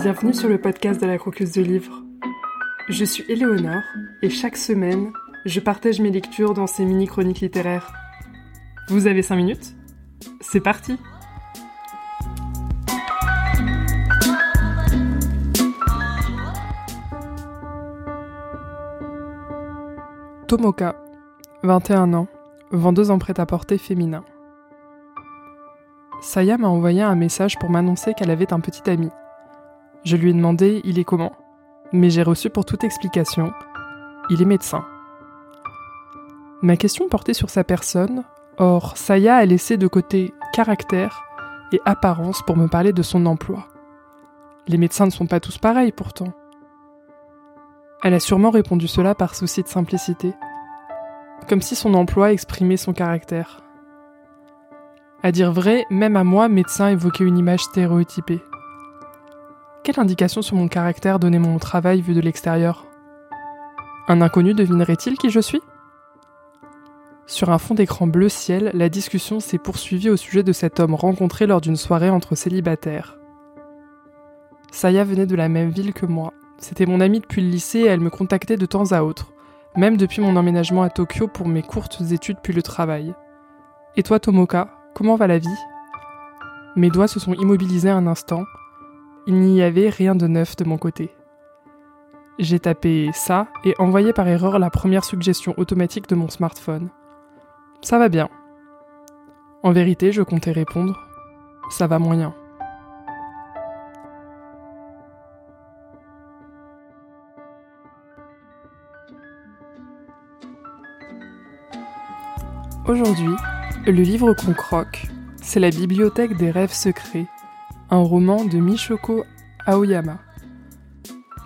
Bienvenue sur le podcast de la croqueuse de livres. Je suis Éléonore et chaque semaine, je partage mes lectures dans ces mini-chroniques littéraires. Vous avez 5 minutes? C'est parti Tomoka, 21 ans, vendeuse en prêt-à-porter féminin. Saya m'a envoyé un message pour m'annoncer qu'elle avait un petit ami. Je lui ai demandé il est comment, mais j'ai reçu pour toute explication il est médecin. Ma question portait sur sa personne, or Saya a laissé de côté caractère et apparence pour me parler de son emploi. Les médecins ne sont pas tous pareils pourtant. Elle a sûrement répondu cela par souci de simplicité, comme si son emploi exprimait son caractère. À dire vrai, même à moi, médecin évoquait une image stéréotypée. Quelle indication sur mon caractère donnait mon travail vu de l'extérieur? Un inconnu devinerait-il qui je suis? Sur un fond d'écran bleu ciel, la discussion s'est poursuivie au sujet de cet homme rencontré lors d'une soirée entre célibataires. Saya venait de la même ville que moi, c'était mon amie depuis le lycée et elle me contactait de temps à autre, même depuis mon emménagement à Tokyo pour mes courtes études puis le travail. Et toi Tomoka, comment va la vie? Mes doigts se sont immobilisés un instant. Il n'y avait rien de neuf de mon côté. J'ai tapé ça et envoyé par erreur la première suggestion automatique de mon smartphone. Ça va bien. En vérité, je comptais répondre. Ça va moyen. Aujourd'hui, le livre qu'on croque, c'est La Bibliothèque des rêves secrets, un roman de Michoko Aoyama.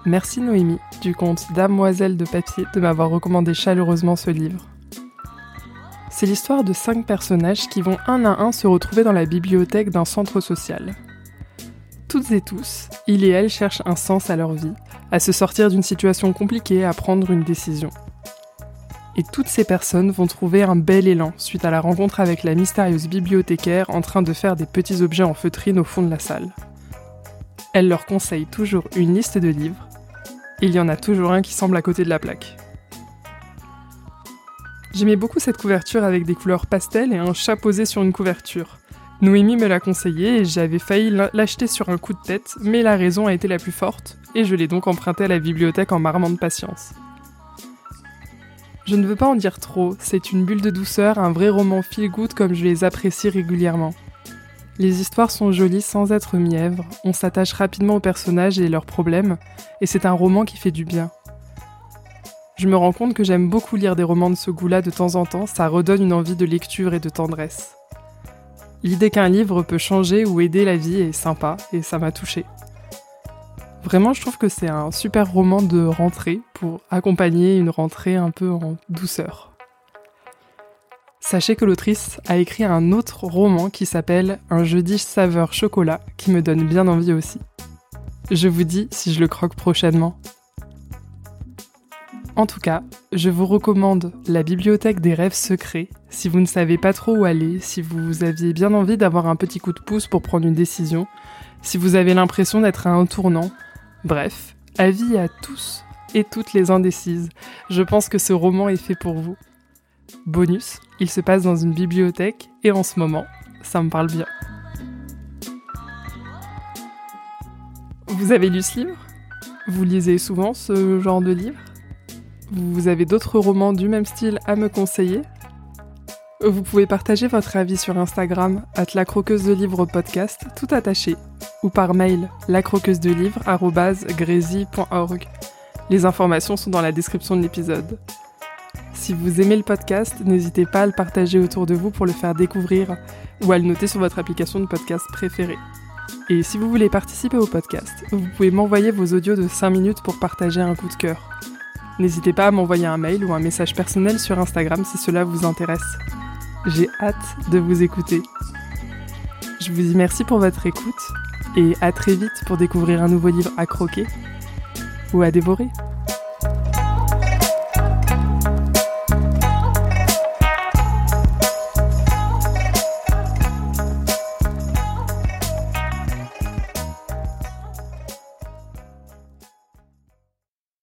Merci Noémie du conte Damoiselle de papier de m'avoir recommandé chaleureusement ce livre. C'est l'histoire de cinq personnages qui vont un à un se retrouver dans la bibliothèque d'un centre social. Toutes et tous, il et elle cherchent un sens à leur vie, à se sortir d'une situation compliquée, à prendre une décision et toutes ces personnes vont trouver un bel élan suite à la rencontre avec la mystérieuse bibliothécaire en train de faire des petits objets en feutrine au fond de la salle. Elle leur conseille toujours une liste de livres. Il y en a toujours un qui semble à côté de la plaque. J'aimais beaucoup cette couverture avec des couleurs pastel et un chat posé sur une couverture. Noémie me l'a conseillé et j'avais failli l'acheter sur un coup de tête, mais la raison a été la plus forte, et je l'ai donc emprunté à la bibliothèque en marmant de patience. Je ne veux pas en dire trop, c'est une bulle de douceur, un vrai roman feel-good comme je les apprécie régulièrement. Les histoires sont jolies sans être mièvres, on s'attache rapidement aux personnages et leurs problèmes, et c'est un roman qui fait du bien. Je me rends compte que j'aime beaucoup lire des romans de ce goût-là de temps en temps, ça redonne une envie de lecture et de tendresse. L'idée qu'un livre peut changer ou aider la vie est sympa, et ça m'a touchée. Vraiment, je trouve que c'est un super roman de rentrée pour accompagner une rentrée un peu en douceur. Sachez que l'autrice a écrit un autre roman qui s'appelle Un jeudi saveur chocolat qui me donne bien envie aussi. Je vous dis si je le croque prochainement. En tout cas, je vous recommande la bibliothèque des rêves secrets si vous ne savez pas trop où aller, si vous aviez bien envie d'avoir un petit coup de pouce pour prendre une décision, si vous avez l'impression d'être à un tournant, Bref, avis à tous et toutes les indécises. Je pense que ce roman est fait pour vous. Bonus, il se passe dans une bibliothèque et en ce moment, ça me parle bien. Vous avez lu ce livre? Vous lisez souvent ce genre de livre? Vous avez d'autres romans du même style à me conseiller? Vous pouvez partager votre avis sur Instagram, at la croqueuse de livres podcast, tout attaché, ou par mail lacroqueusedelivre.org. Les informations sont dans la description de l'épisode. Si vous aimez le podcast, n'hésitez pas à le partager autour de vous pour le faire découvrir ou à le noter sur votre application de podcast préférée. Et si vous voulez participer au podcast, vous pouvez m'envoyer vos audios de 5 minutes pour partager un coup de cœur. N'hésitez pas à m'envoyer un mail ou un message personnel sur Instagram si cela vous intéresse. J'ai hâte de vous écouter. Je vous dis merci pour votre écoute et à très vite pour découvrir un nouveau livre à croquer ou à dévorer.